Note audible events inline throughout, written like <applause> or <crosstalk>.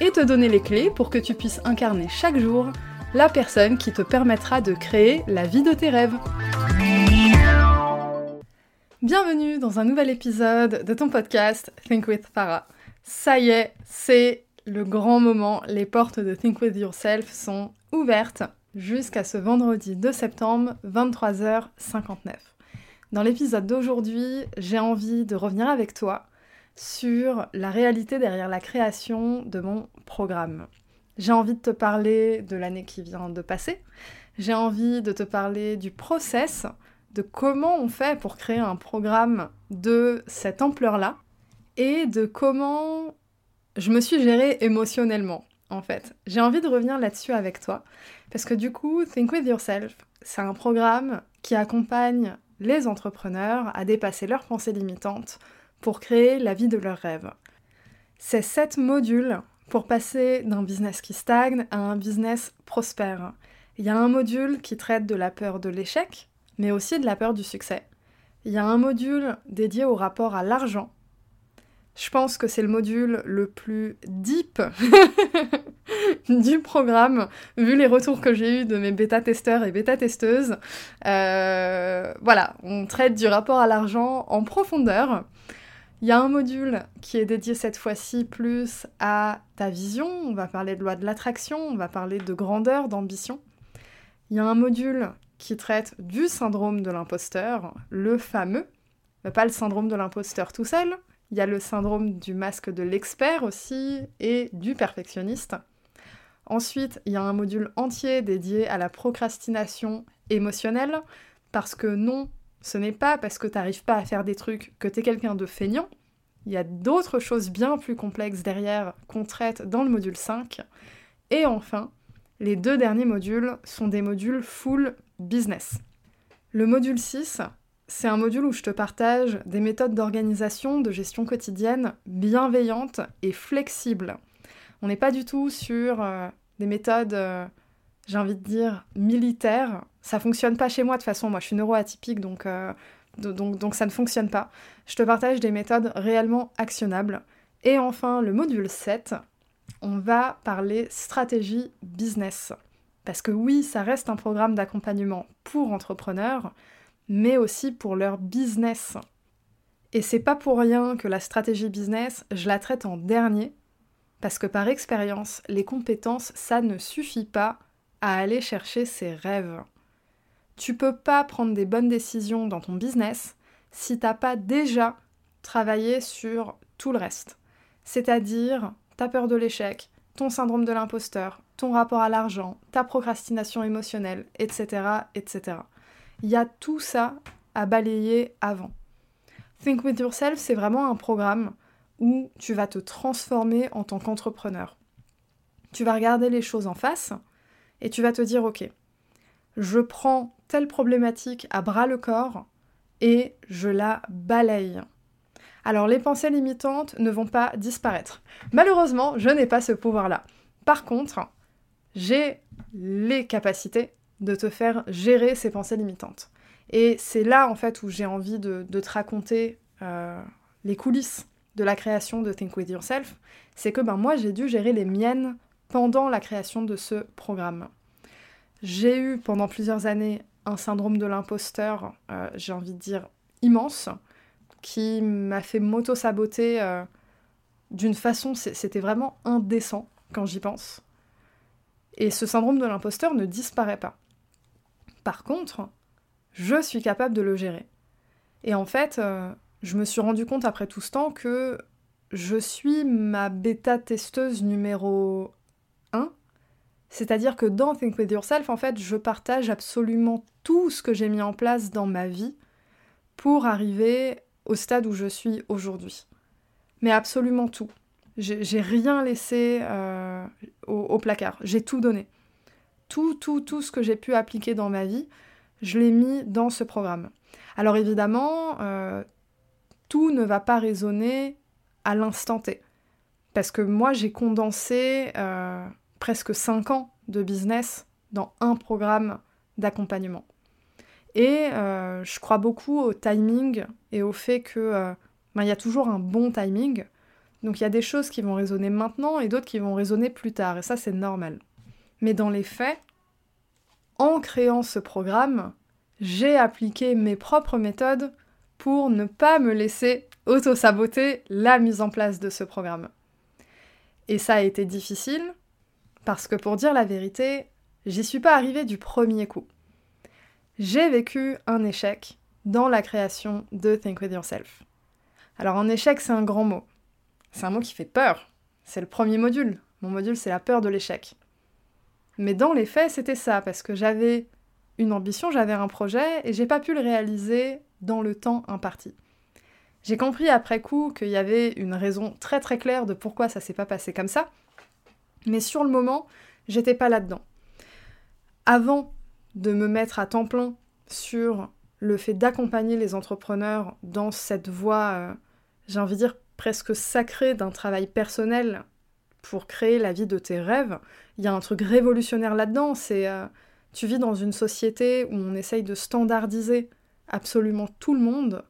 et te donner les clés pour que tu puisses incarner chaque jour la personne qui te permettra de créer la vie de tes rêves. Bienvenue dans un nouvel épisode de ton podcast Think with Farah. Ça y est, c'est le grand moment, les portes de Think with Yourself sont ouvertes jusqu'à ce vendredi 2 septembre, 23h59. Dans l'épisode d'aujourd'hui, j'ai envie de revenir avec toi sur la réalité derrière la création de mon programme. J'ai envie de te parler de l'année qui vient de passer. J'ai envie de te parler du process, de comment on fait pour créer un programme de cette ampleur-là et de comment je me suis gérée émotionnellement, en fait. J'ai envie de revenir là-dessus avec toi parce que du coup, Think With Yourself, c'est un programme qui accompagne les entrepreneurs à dépasser leurs pensées limitantes pour créer la vie de leurs rêves. C'est sept modules pour passer d'un business qui stagne à un business prospère. Il y a un module qui traite de la peur de l'échec, mais aussi de la peur du succès. Il y a un module dédié au rapport à l'argent. Je pense que c'est le module le plus deep <laughs> du programme, vu les retours que j'ai eus de mes bêta-testeurs et bêta-testeuses. Euh, voilà, on traite du rapport à l'argent en profondeur. Il y a un module qui est dédié cette fois-ci plus à ta vision, on va parler de loi de l'attraction, on va parler de grandeur, d'ambition. Il y a un module qui traite du syndrome de l'imposteur, le fameux, mais pas le syndrome de l'imposteur tout seul, il y a le syndrome du masque de l'expert aussi et du perfectionniste. Ensuite, il y a un module entier dédié à la procrastination émotionnelle, parce que non, ce n'est pas parce que tu n'arrives pas à faire des trucs que tu es quelqu'un de feignant. Il y a d'autres choses bien plus complexes derrière qu'on traite dans le module 5. Et enfin, les deux derniers modules sont des modules full business. Le module 6, c'est un module où je te partage des méthodes d'organisation, de gestion quotidienne bienveillantes et flexibles. On n'est pas du tout sur euh, des méthodes, euh, j'ai envie de dire, militaires ça fonctionne pas chez moi de toute façon, moi je suis neuroatypique donc, euh, donc, donc ça ne fonctionne pas. Je te partage des méthodes réellement actionnables. Et enfin, le module 7, on va parler stratégie business. Parce que oui, ça reste un programme d'accompagnement pour entrepreneurs, mais aussi pour leur business. Et c'est pas pour rien que la stratégie business, je la traite en dernier, parce que par expérience, les compétences, ça ne suffit pas à aller chercher ses rêves. Tu peux pas prendre des bonnes décisions dans ton business si t'as pas déjà travaillé sur tout le reste. C'est-à-dire ta peur de l'échec, ton syndrome de l'imposteur, ton rapport à l'argent, ta procrastination émotionnelle, etc., etc. Il y a tout ça à balayer avant. Think with Yourself, c'est vraiment un programme où tu vas te transformer en tant qu'entrepreneur. Tu vas regarder les choses en face et tu vas te dire, ok, je prends telle problématique à bras le corps et je la balaye. Alors les pensées limitantes ne vont pas disparaître. Malheureusement, je n'ai pas ce pouvoir-là. Par contre, j'ai les capacités de te faire gérer ces pensées limitantes. Et c'est là en fait où j'ai envie de, te raconter euh, les coulisses de la création de Think With Yourself. C'est que ben, moi j'ai dû gérer les miennes pendant la création de ce programme. J'ai eu pendant plusieurs années un syndrome de l'imposteur, euh, j'ai envie de dire, immense, qui m'a fait m'auto-saboter euh, d'une façon, c'était vraiment indécent quand j'y pense. Et ce syndrome de l'imposteur ne disparaît pas. Par contre, je suis capable de le gérer. Et en fait, euh, je me suis rendu compte après tout ce temps que je suis ma bêta-testeuse numéro 1 c'est-à-dire que dans Think With Yourself, en fait, je partage absolument tout ce que j'ai mis en place dans ma vie pour arriver au stade où je suis aujourd'hui. Mais absolument tout. J'ai rien laissé euh, au, placard. J'ai tout donné. Tout, tout, tout ce que j'ai pu appliquer dans ma vie, je l'ai mis dans ce programme. Alors évidemment, euh, tout ne va pas résonner à l'instant T. Parce que moi, j'ai condensé euh, presque 5 ans de business dans un programme d'accompagnement. Et je crois beaucoup au timing et au fait que ben, il y a toujours un bon timing. Donc il y a des choses qui vont résonner maintenant et d'autres qui vont résonner plus tard, et ça c'est normal. Mais dans les faits, en créant ce programme, j'ai appliqué mes propres méthodes pour ne pas me laisser auto-saboter la mise en place de ce programme. Et ça a été difficile, parce que pour dire la vérité, j'y suis pas arrivée du premier coup. J'ai vécu un échec dans la création de Think With Yourself. Alors un échec, c'est un grand mot. C'est un mot qui fait peur. C'est le premier module. Mon module, c'est la peur de l'échec. Mais dans les faits, c'était ça, parce que j'avais une ambition, j'avais un projet, et j'ai pas pu le réaliser dans le temps imparti. J'ai compris après coup qu'il y avait une raison très très claire de pourquoi ça s'est pas passé comme ça, mais sur le moment, j'étais pas là-dedans. Avant de me mettre à temps plein sur le fait d'accompagner les entrepreneurs dans cette voie euh, j'ai envie de dire, presque sacré d'un travail personnel pour créer la vie de tes rêves, il y a un truc révolutionnaire là-dedans. C'est euh, tu vis dans une société où on essaye de standardiser absolument tout le monde.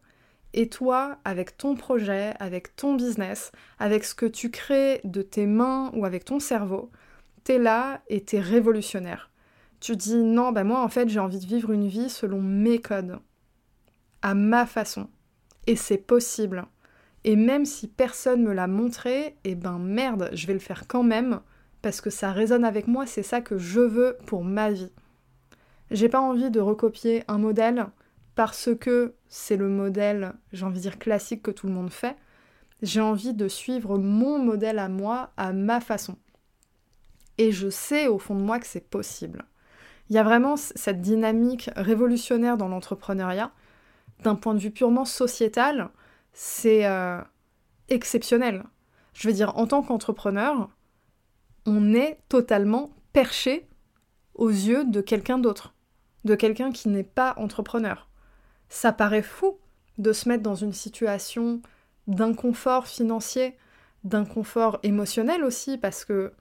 Et toi, avec ton projet, avec ton business, avec ce que tu crées de tes mains ou avec ton cerveau, t'es là et t'es révolutionnaire. Tu dis non, ben moi en fait j'ai envie de vivre une vie selon mes codes, à ma façon. Et c'est possible. Et même si personne me l'a montré, eh ben merde, je vais le faire quand même, parce que ça résonne avec moi, c'est ça que je veux pour ma vie. J'ai pas envie de recopier un modèle parce que c'est le modèle, j'ai envie de dire classique que tout le monde fait. J'ai envie de suivre mon modèle à moi, à ma façon. Et je sais au fond de moi que c'est possible. Il y a vraiment cette dynamique révolutionnaire dans l'entrepreneuriat, d'un point de vue purement sociétal, c'est euh, exceptionnel. Je veux dire, en tant qu'entrepreneur, on est totalement perché aux yeux de quelqu'un d'autre, de quelqu'un qui n'est pas entrepreneur. Ça paraît fou de se mettre dans une situation d'inconfort financier, d'inconfort émotionnel aussi, parce que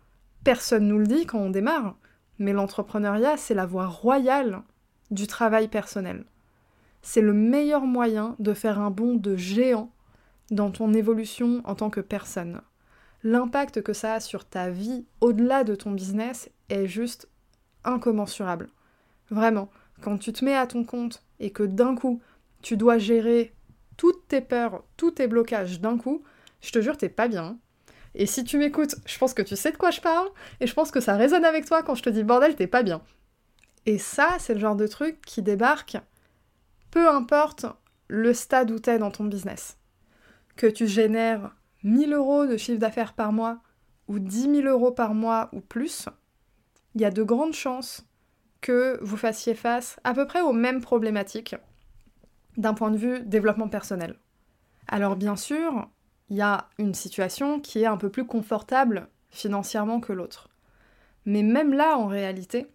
personne nous le dit quand on démarre, mais l'entrepreneuriat, c'est la voie royale du travail personnel c'est le meilleur moyen de faire un bond de géant dans ton évolution en tant que personne. L'impact que ça a sur ta vie au-delà de ton business est juste incommensurable. Vraiment, quand tu te mets à ton compte et que d'un coup, tu dois gérer toutes tes peurs, tous tes blocages d'un coup, je te jure, t'es pas bien. Et si tu m'écoutes, je pense que tu sais de quoi je parle, et je pense que ça résonne avec toi quand je te dis bordel, t'es pas bien. Et ça, c'est le genre de truc qui débarque peu importe le stade où tu es dans ton business. Que tu génères 1000 euros de chiffre d'affaires par mois ou 10 000 euros par mois ou plus, il y a de grandes chances que vous fassiez face à peu près aux mêmes problématiques d'un point de vue développement personnel. Alors bien sûr, il y a une situation qui est un peu plus confortable financièrement que l'autre. Mais même là, en réalité,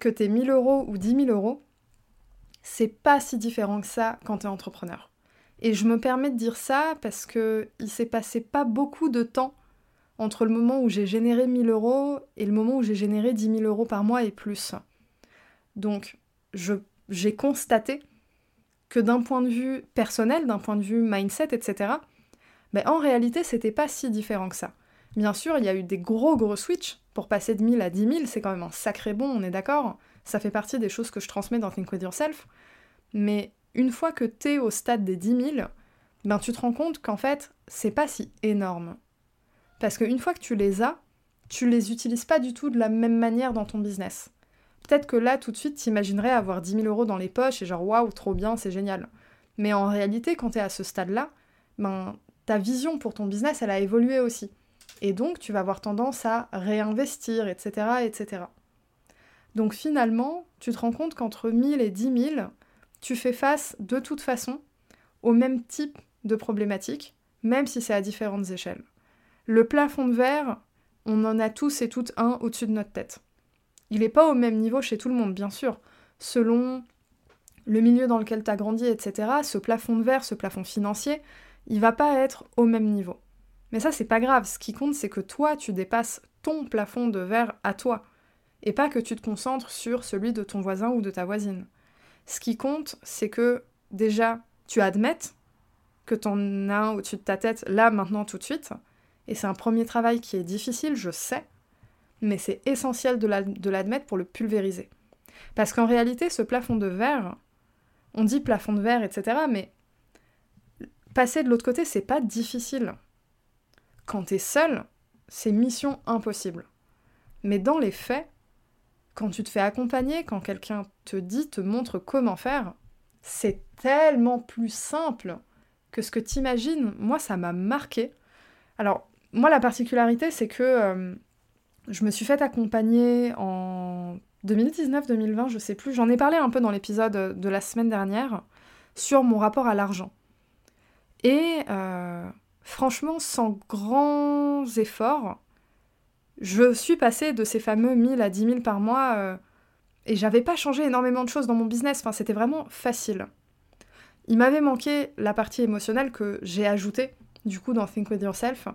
que tu aies 1000 euros ou 10 000 euros, c'est pas si différent que ça quand t'es entrepreneur. Et je me permets de dire ça parce que il s'est passé pas beaucoup de temps entre le moment où j'ai généré 1000 euros et le moment où j'ai généré 10 000 euros par mois et plus. Donc, j'ai constaté que d'un point de vue personnel, d'un point de vue mindset, etc., ben en réalité, c'était pas si différent que ça. Bien sûr, il y a eu des gros gros switches. Pour passer de 1000 à 10 000, c'est quand même un sacré bon, on est d'accord ça fait partie des choses que je transmets dans Think With Yourself. Mais une fois que t'es au stade des 10 000, ben tu te rends compte qu'en fait, c'est pas si énorme. Parce qu'une fois que tu les as, tu les utilises pas du tout de la même manière dans ton business. Peut-être que là, tout de suite, t'imaginerais avoir 10 000 euros dans les poches et genre waouh, trop bien, c'est génial. Mais en réalité, quand t'es à ce stade-là, ben, ta vision pour ton business, elle a évolué aussi. Et donc, tu vas avoir tendance à réinvestir, etc., etc. Donc finalement, tu te rends compte qu'entre 1000 et 10 000, tu fais face de toute façon au même type de problématiques, même si c'est à différentes échelles. Le plafond de verre, on en a tous et toutes un au-dessus de notre tête. Il n'est pas au même niveau chez tout le monde, bien sûr. Selon le milieu dans lequel tu as grandi, etc., ce plafond de verre, ce plafond financier, il va pas être au même niveau. Mais ça, c'est pas grave. Ce qui compte, c'est que toi, tu dépasses ton plafond de verre à toi. Et pas que tu te concentres sur celui de ton voisin ou de ta voisine. Ce qui compte, c'est que déjà, tu admettes que t'en as un au-dessus de ta tête là, maintenant, tout de suite. Et c'est un premier travail qui est difficile, je sais, mais c'est essentiel de l'admettre pour le pulvériser. Parce qu'en réalité, ce plafond de verre, on dit plafond de verre, etc., mais passer de l'autre côté, c'est pas difficile. Quand t'es seul, c'est mission impossible. Mais dans les faits, quand tu te fais accompagner, quand quelqu'un te dit, te montre comment faire, c'est tellement plus simple que ce que t'imagines. Moi, ça m'a marqué. Alors, moi, la particularité, c'est que euh, je me suis fait accompagner en 2019-2020, je sais plus. J'en ai parlé un peu dans l'épisode de la semaine dernière sur mon rapport à l'argent. Et euh, franchement, sans grands efforts, je suis passée de ces fameux 1000 à 10 000 par mois euh, et j'avais pas changé énormément de choses dans mon business. Enfin, c'était vraiment facile. Il m'avait manqué la partie émotionnelle que j'ai ajoutée du coup dans Think With Yourself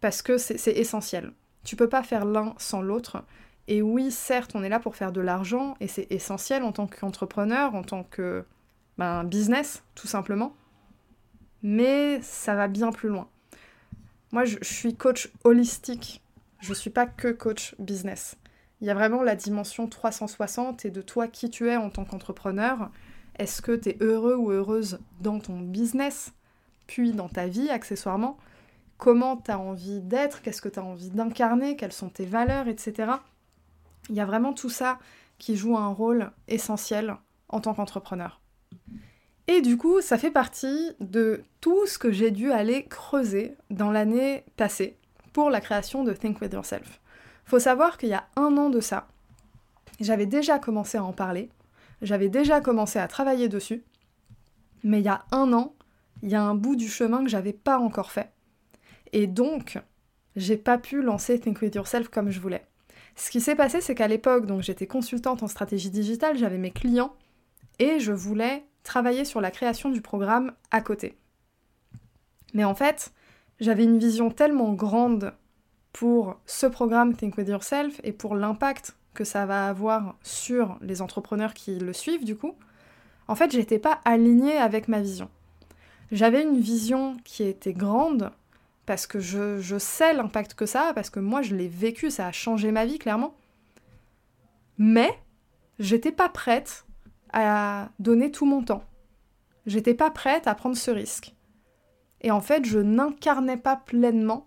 parce que c'est essentiel. Tu peux pas faire l'un sans l'autre. Et oui, certes, on est là pour faire de l'argent et c'est essentiel en tant qu'entrepreneur, en tant que ben, business, tout simplement. Mais ça va bien plus loin. Moi, je, suis coach holistique. Je suis pas que coach business. Il y a vraiment la dimension 360 et de toi qui tu es en tant qu'entrepreneur. Est-ce que tu es heureux ou heureuse dans ton business, puis dans ta vie accessoirement Comment tu as envie d'être Qu'est-ce que tu as envie d'incarner Quelles sont tes valeurs, etc. Il y a vraiment tout ça qui joue un rôle essentiel en tant qu'entrepreneur. Et du coup, ça fait partie de tout ce que j'ai dû aller creuser dans l'année passée pour la création de Think With Yourself. Faut savoir qu'il y a un an de ça, j'avais déjà commencé à en parler, j'avais déjà commencé à travailler dessus, mais il y a un an, il y a un bout du chemin que j'avais pas encore fait. Et donc, j'ai pas pu lancer Think With Yourself comme je voulais. Ce qui s'est passé, c'est qu'à l'époque, donc j'étais consultante en stratégie digitale, j'avais mes clients et je voulais travailler sur la création du programme à côté. Mais en fait, j'avais une vision tellement grande pour ce programme Think With Yourself et pour l'impact que ça va avoir sur les entrepreneurs qui le suivent du coup. En fait, j'étais pas alignée avec ma vision. J'avais une vision qui était grande, parce que je, sais l'impact que ça a, parce que moi je l'ai vécu, ça a changé ma vie clairement. Mais j'étais pas prête à donner tout mon temps. J'étais pas prête à prendre ce risque. Et en fait, je n'incarnais pas pleinement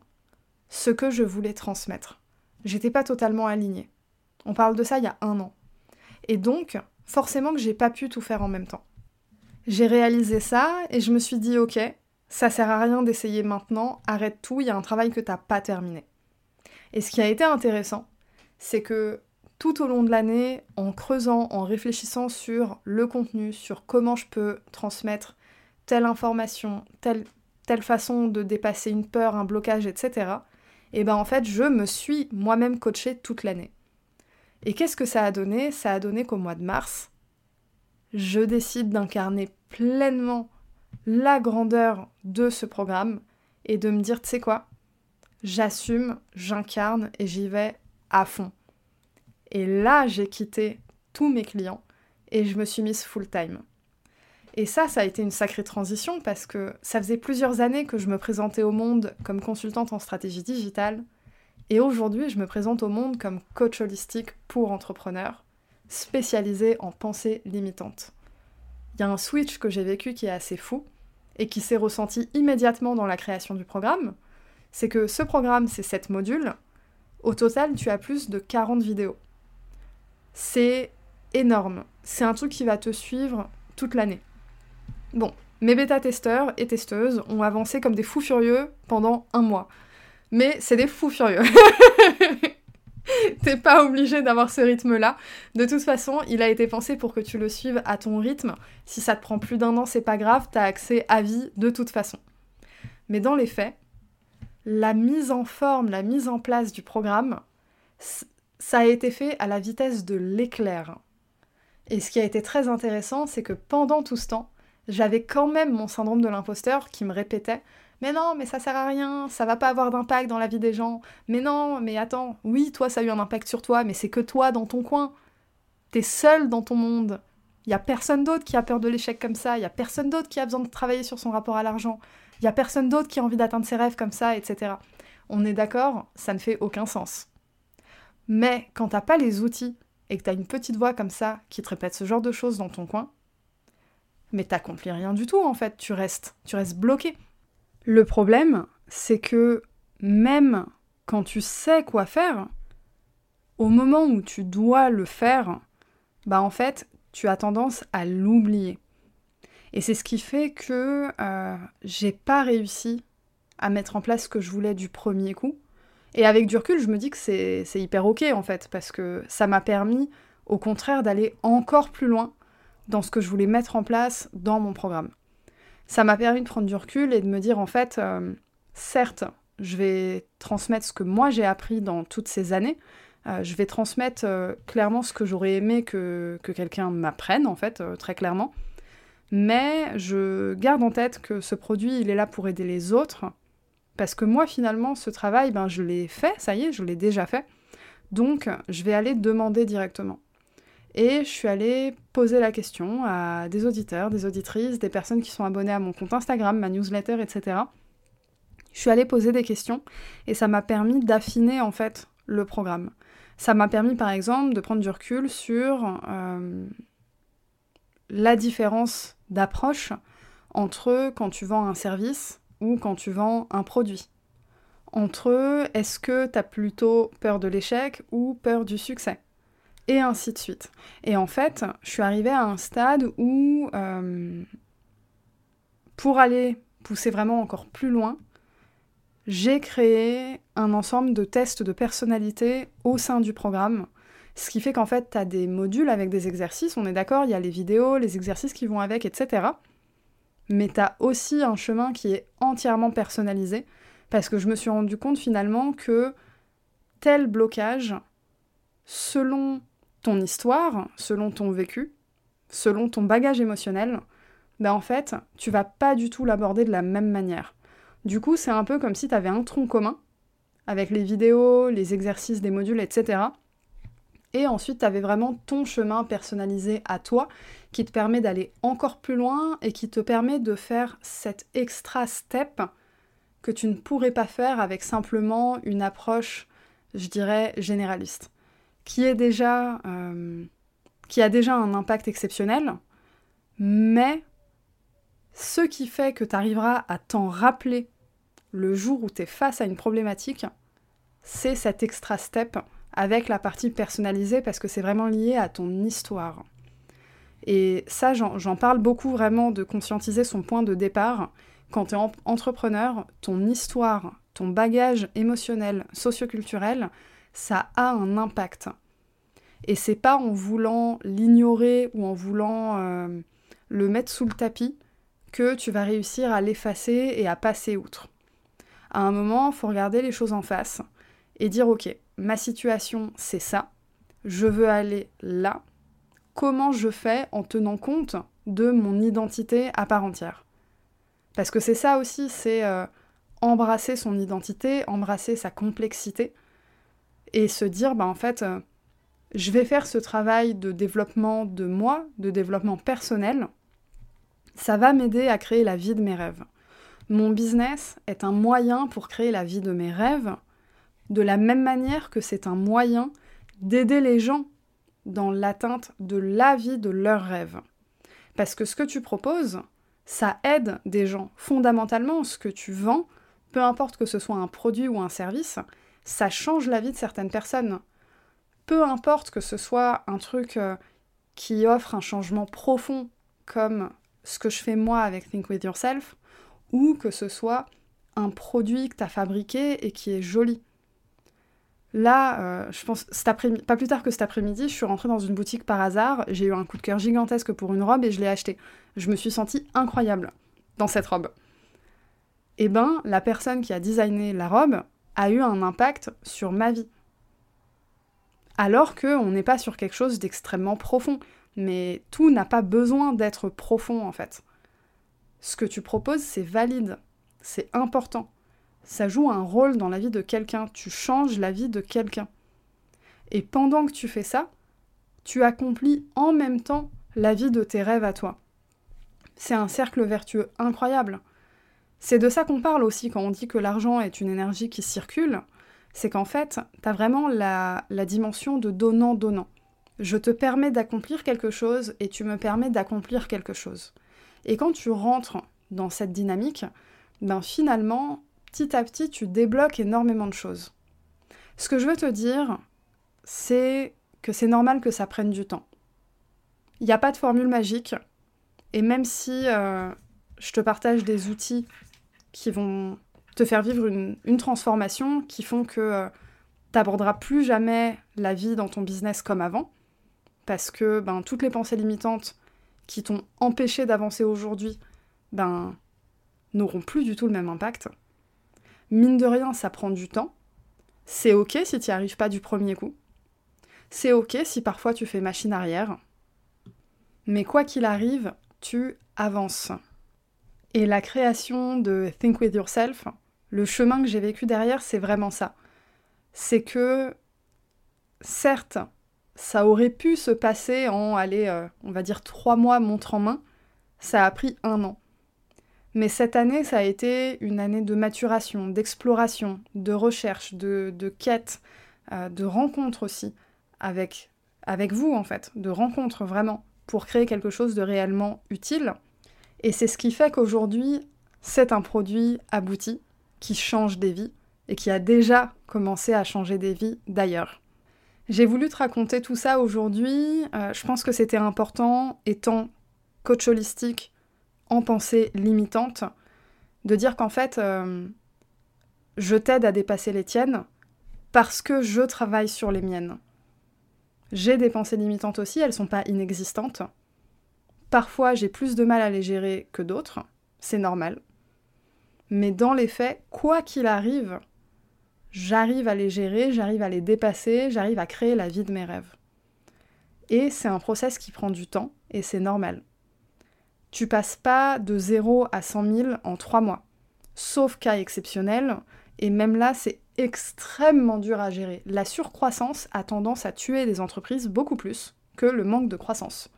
ce que je voulais transmettre. J'étais pas totalement alignée. On parle de ça il y a un an. Et donc, forcément que j'ai pas pu tout faire en même temps. J'ai réalisé ça et je me suis dit, ok, ça sert à rien d'essayer maintenant, arrête tout, il y a un travail que t'as pas terminé. Et ce qui a été intéressant, c'est que tout au long de l'année, en creusant, en réfléchissant sur le contenu, sur comment je peux transmettre telle information, telle, façon de dépasser une peur, un blocage, etc., et ben en fait, je me suis moi-même coachée toute l'année. Et qu'est-ce que ça a donné? Ça a donné qu'au mois de mars, je décide d'incarner pleinement la grandeur de ce programme et de me dire, tu sais quoi, j'assume, j'incarne et j'y vais à fond. Et là, j'ai quitté tous mes clients et je me suis mise full time. Et ça, ça a été une sacrée transition parce que ça faisait plusieurs années que je me présentais au monde comme consultante en stratégie digitale et aujourd'hui, je me présente au monde comme coach holistique pour entrepreneurs, spécialisé en pensée limitante. Y a un switch que j'ai vécu qui est assez fou et qui s'est ressenti immédiatement dans la création du programme. C'est que ce programme, c'est 7 modules. Au total, tu as plus de 40 vidéos. C'est énorme. C'est un truc qui va te suivre toute l'année. Bon, mes bêta-testeurs et testeuses ont avancé comme des fous furieux pendant un mois. Mais c'est des fous furieux. <laughs> <laughs> T'es pas obligé d'avoir ce rythme-là. De toute façon, il a été pensé pour que tu le suives à ton rythme. Si ça te prend plus d'un an, c'est pas grave, t'as accès à vie de toute façon. Mais dans les faits, la mise en forme, la mise en place du programme, ça a été fait à la vitesse de l'éclair. Et ce qui a été très intéressant, c'est que pendant tout ce temps, j'avais quand même mon syndrome de l'imposteur qui me répétait mais non, mais ça sert à rien, ça va pas avoir d'impact dans la vie des gens. Mais non, mais attends, oui, toi ça a eu un impact sur toi, mais c'est que toi dans ton coin. T'es seul dans ton monde. Il y a personne d'autre qui a peur de l'échec comme ça, il y a personne d'autre qui a besoin de travailler sur son rapport à l'argent, il y a personne d'autre qui a envie d'atteindre ses rêves comme ça, etc. On est d'accord, ça ne fait aucun sens. Mais quand t'as pas les outils et que t'as une petite voix comme ça qui te répète ce genre de choses dans ton coin, mais t'accomplis rien du tout en fait, tu restes, tu restes bloqué. Le problème, c'est que même quand tu sais quoi faire, au moment où tu dois le faire, bah en fait, tu as tendance à l'oublier. Et c'est ce qui fait que euh, j'ai pas réussi à mettre en place ce que je voulais du premier coup. Et avec du recul, je me dis que c'est hyper ok en fait, parce que ça m'a permis au contraire d'aller encore plus loin dans ce que je voulais mettre en place dans mon programme ça m'a permis de prendre du recul et de me dire en fait, euh, certes, je vais transmettre ce que moi j'ai appris dans toutes ces années. Euh, je vais transmettre euh, clairement ce que j'aurais aimé que, que quelqu'un m'apprenne, en fait, très clairement. Mais je garde en tête que ce produit, il est là pour aider les autres. Parce que moi, finalement, ce travail, ben, je l'ai fait, ça y est, je l'ai déjà fait. Donc, je vais aller demander directement. Et je suis allée poser la question à des auditeurs, des auditrices, des personnes qui sont abonnées à mon compte Instagram, ma newsletter, etc. Je suis allée poser des questions et ça m'a permis d'affiner en fait le programme. Ça m'a permis par exemple de prendre du recul sur euh, la différence d'approche entre quand tu vends un service ou quand tu vends un produit. Entre est-ce que tu as plutôt peur de l'échec ou peur du succès? Et ainsi de suite. Et en fait, je suis arrivée à un stade où, euh, pour aller pousser vraiment encore plus loin, j'ai créé un ensemble de tests de personnalité au sein du programme. Ce qui fait qu'en fait, tu as des modules avec des exercices, on est d'accord, il y a les vidéos, les exercices qui vont avec, etc. Mais tu as aussi un chemin qui est entièrement personnalisé, parce que je me suis rendu compte finalement que tel blocage, selon ton histoire, selon ton vécu, selon ton bagage émotionnel, ben en fait, tu vas pas du tout l'aborder de la même manière. Du coup, c'est un peu comme si tu avais un tronc commun, avec les vidéos, les exercices des modules, etc. Et ensuite, tu avais vraiment ton chemin personnalisé à toi, qui te permet d'aller encore plus loin et qui te permet de faire cet extra step que tu ne pourrais pas faire avec simplement une approche, je dirais, généraliste qui est déjà euh, qui a déjà un impact exceptionnel, mais ce qui fait que tu arriveras à t'en rappeler le jour où tu es face à une problématique, c'est cet extra step avec la partie personnalisée parce que c'est vraiment lié à ton histoire. Et ça, j'en parle beaucoup vraiment de conscientiser son point de départ. Quand tu es entrepreneur, ton histoire, ton bagage émotionnel, socioculturel, ça a un impact. Et c'est pas en voulant l'ignorer ou en voulant euh, le mettre sous le tapis que tu vas réussir à l'effacer et à passer outre. À un moment, il faut regarder les choses en face et dire ok, ma situation c'est ça, je veux aller là, comment je fais en tenant compte de mon identité à part entière? Parce que c'est ça aussi, c'est euh, embrasser son identité, embrasser sa complexité et se dire bah en fait euh, je vais faire ce travail de développement de moi, de développement personnel. Ça va m'aider à créer la vie de mes rêves. Mon business est un moyen pour créer la vie de mes rêves, de la même manière que c'est un moyen d'aider les gens dans l'atteinte de la vie de leurs rêves. Parce que ce que tu proposes, ça aide des gens. Fondamentalement, ce que tu vends, peu importe que ce soit un produit ou un service, ça change la vie de certaines personnes peu importe que ce soit un truc euh, qui offre un changement profond comme ce que je fais moi avec Think With Yourself, ou que ce soit un produit que tu as fabriqué et qui est joli. Là, euh, je pense, pas plus tard que cet après-midi, je suis rentrée dans une boutique par hasard, j'ai eu un coup de cœur gigantesque pour une robe et je l'ai achetée. Je me suis sentie incroyable dans cette robe. eh ben, la personne qui a designé la robe a eu un impact sur ma vie. Alors qu'on n'est pas sur quelque chose d'extrêmement profond. Mais tout n'a pas besoin d'être profond en fait. Ce que tu proposes, c'est valide, c'est important. Ça joue un rôle dans la vie de quelqu'un, tu changes la vie de quelqu'un. Et pendant que tu fais ça, tu accomplis en même temps la vie de tes rêves à toi. C'est un cercle vertueux incroyable. C'est de ça qu'on parle aussi quand on dit que l'argent est une énergie qui circule, c'est qu'en fait, tu as vraiment la, dimension de donnant-donnant. Je te permets d'accomplir quelque chose et tu me permets d'accomplir quelque chose. Et quand tu rentres dans cette dynamique, ben finalement, petit à petit, tu débloques énormément de choses. Ce que je veux te dire, c'est que c'est normal que ça prenne du temps. Il n'y a pas de formule magique, et même si euh, je te partage des outils qui vont te faire vivre une, transformation, qui font que euh, tu n'aborderas plus jamais la vie dans ton business comme avant, parce que ben, toutes les pensées limitantes qui t'ont empêché d'avancer aujourd'hui ben, n'auront plus du tout le même impact. Mine de rien, ça prend du temps. C'est ok si tu n'y arrives pas du premier coup. C'est ok si parfois tu fais machine arrière. Mais quoi qu'il arrive, tu avances. Et la création de Think With Yourself, le chemin que j'ai vécu derrière, c'est vraiment ça. C'est que, certes, ça aurait pu se passer en, allez, euh, on va dire trois mois montre en main. Ça a pris un an. Mais cette année, ça a été une année de maturation, d'exploration, de recherche, de, de quête, euh, de rencontre aussi avec, avec vous, en fait, de rencontre vraiment, pour créer quelque chose de réellement utile. Et c'est ce qui fait qu'aujourd'hui, c'est un produit abouti qui change des vies et qui a déjà commencé à changer des vies d'ailleurs. J'ai voulu te raconter tout ça aujourd'hui. Euh, je pense que c'était important, étant coach holistique en pensée limitante, de dire qu'en fait, euh, je t'aide à dépasser les tiennes parce que je travaille sur les miennes. J'ai des pensées limitantes aussi, elles sont pas inexistantes. Parfois, j'ai plus de mal à les gérer que d'autres, c'est normal. Mais dans les faits, quoi qu'il arrive, j'arrive à les gérer, j'arrive à les dépasser, j'arrive à créer la vie de mes rêves. Et c'est un process qui prend du temps, et c'est normal. Tu passes pas de 0 à 100 000 en 3 mois. Sauf cas exceptionnel, et même là, c'est extrêmement dur à gérer. La surcroissance a tendance à tuer les entreprises beaucoup plus que le manque de croissance.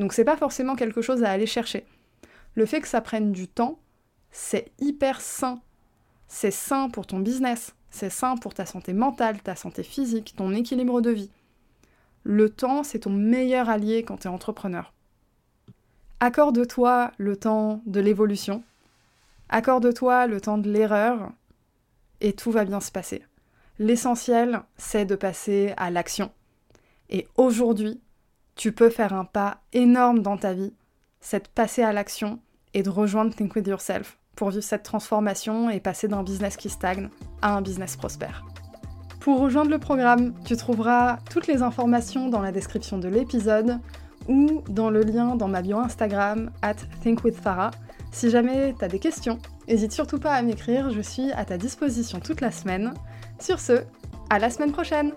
Donc c'est pas forcément quelque chose à aller chercher. Le fait que ça prenne du temps, c'est hyper sain. C'est sain pour ton business, c'est sain pour ta santé mentale, ta santé physique, ton équilibre de vie. Le temps, c'est ton meilleur allié quand tu es entrepreneur. Accorde-toi le temps de l'évolution, accorde-toi le temps de l'erreur, et tout va bien se passer. L'essentiel, c'est de passer à l'action. Et aujourd'hui, tu peux faire un pas énorme dans ta vie, c'est de passer à l'action et de rejoindre Think With Yourself pour vivre cette transformation et passer d'un business qui stagne à un business prospère. Pour rejoindre le programme, tu trouveras toutes les informations dans la description de l'épisode ou dans le lien dans ma bio Instagram at thinkwithfarah. Si jamais tu as des questions, n'hésite surtout pas à m'écrire, je suis à ta disposition toute la semaine. Sur ce, à la semaine prochaine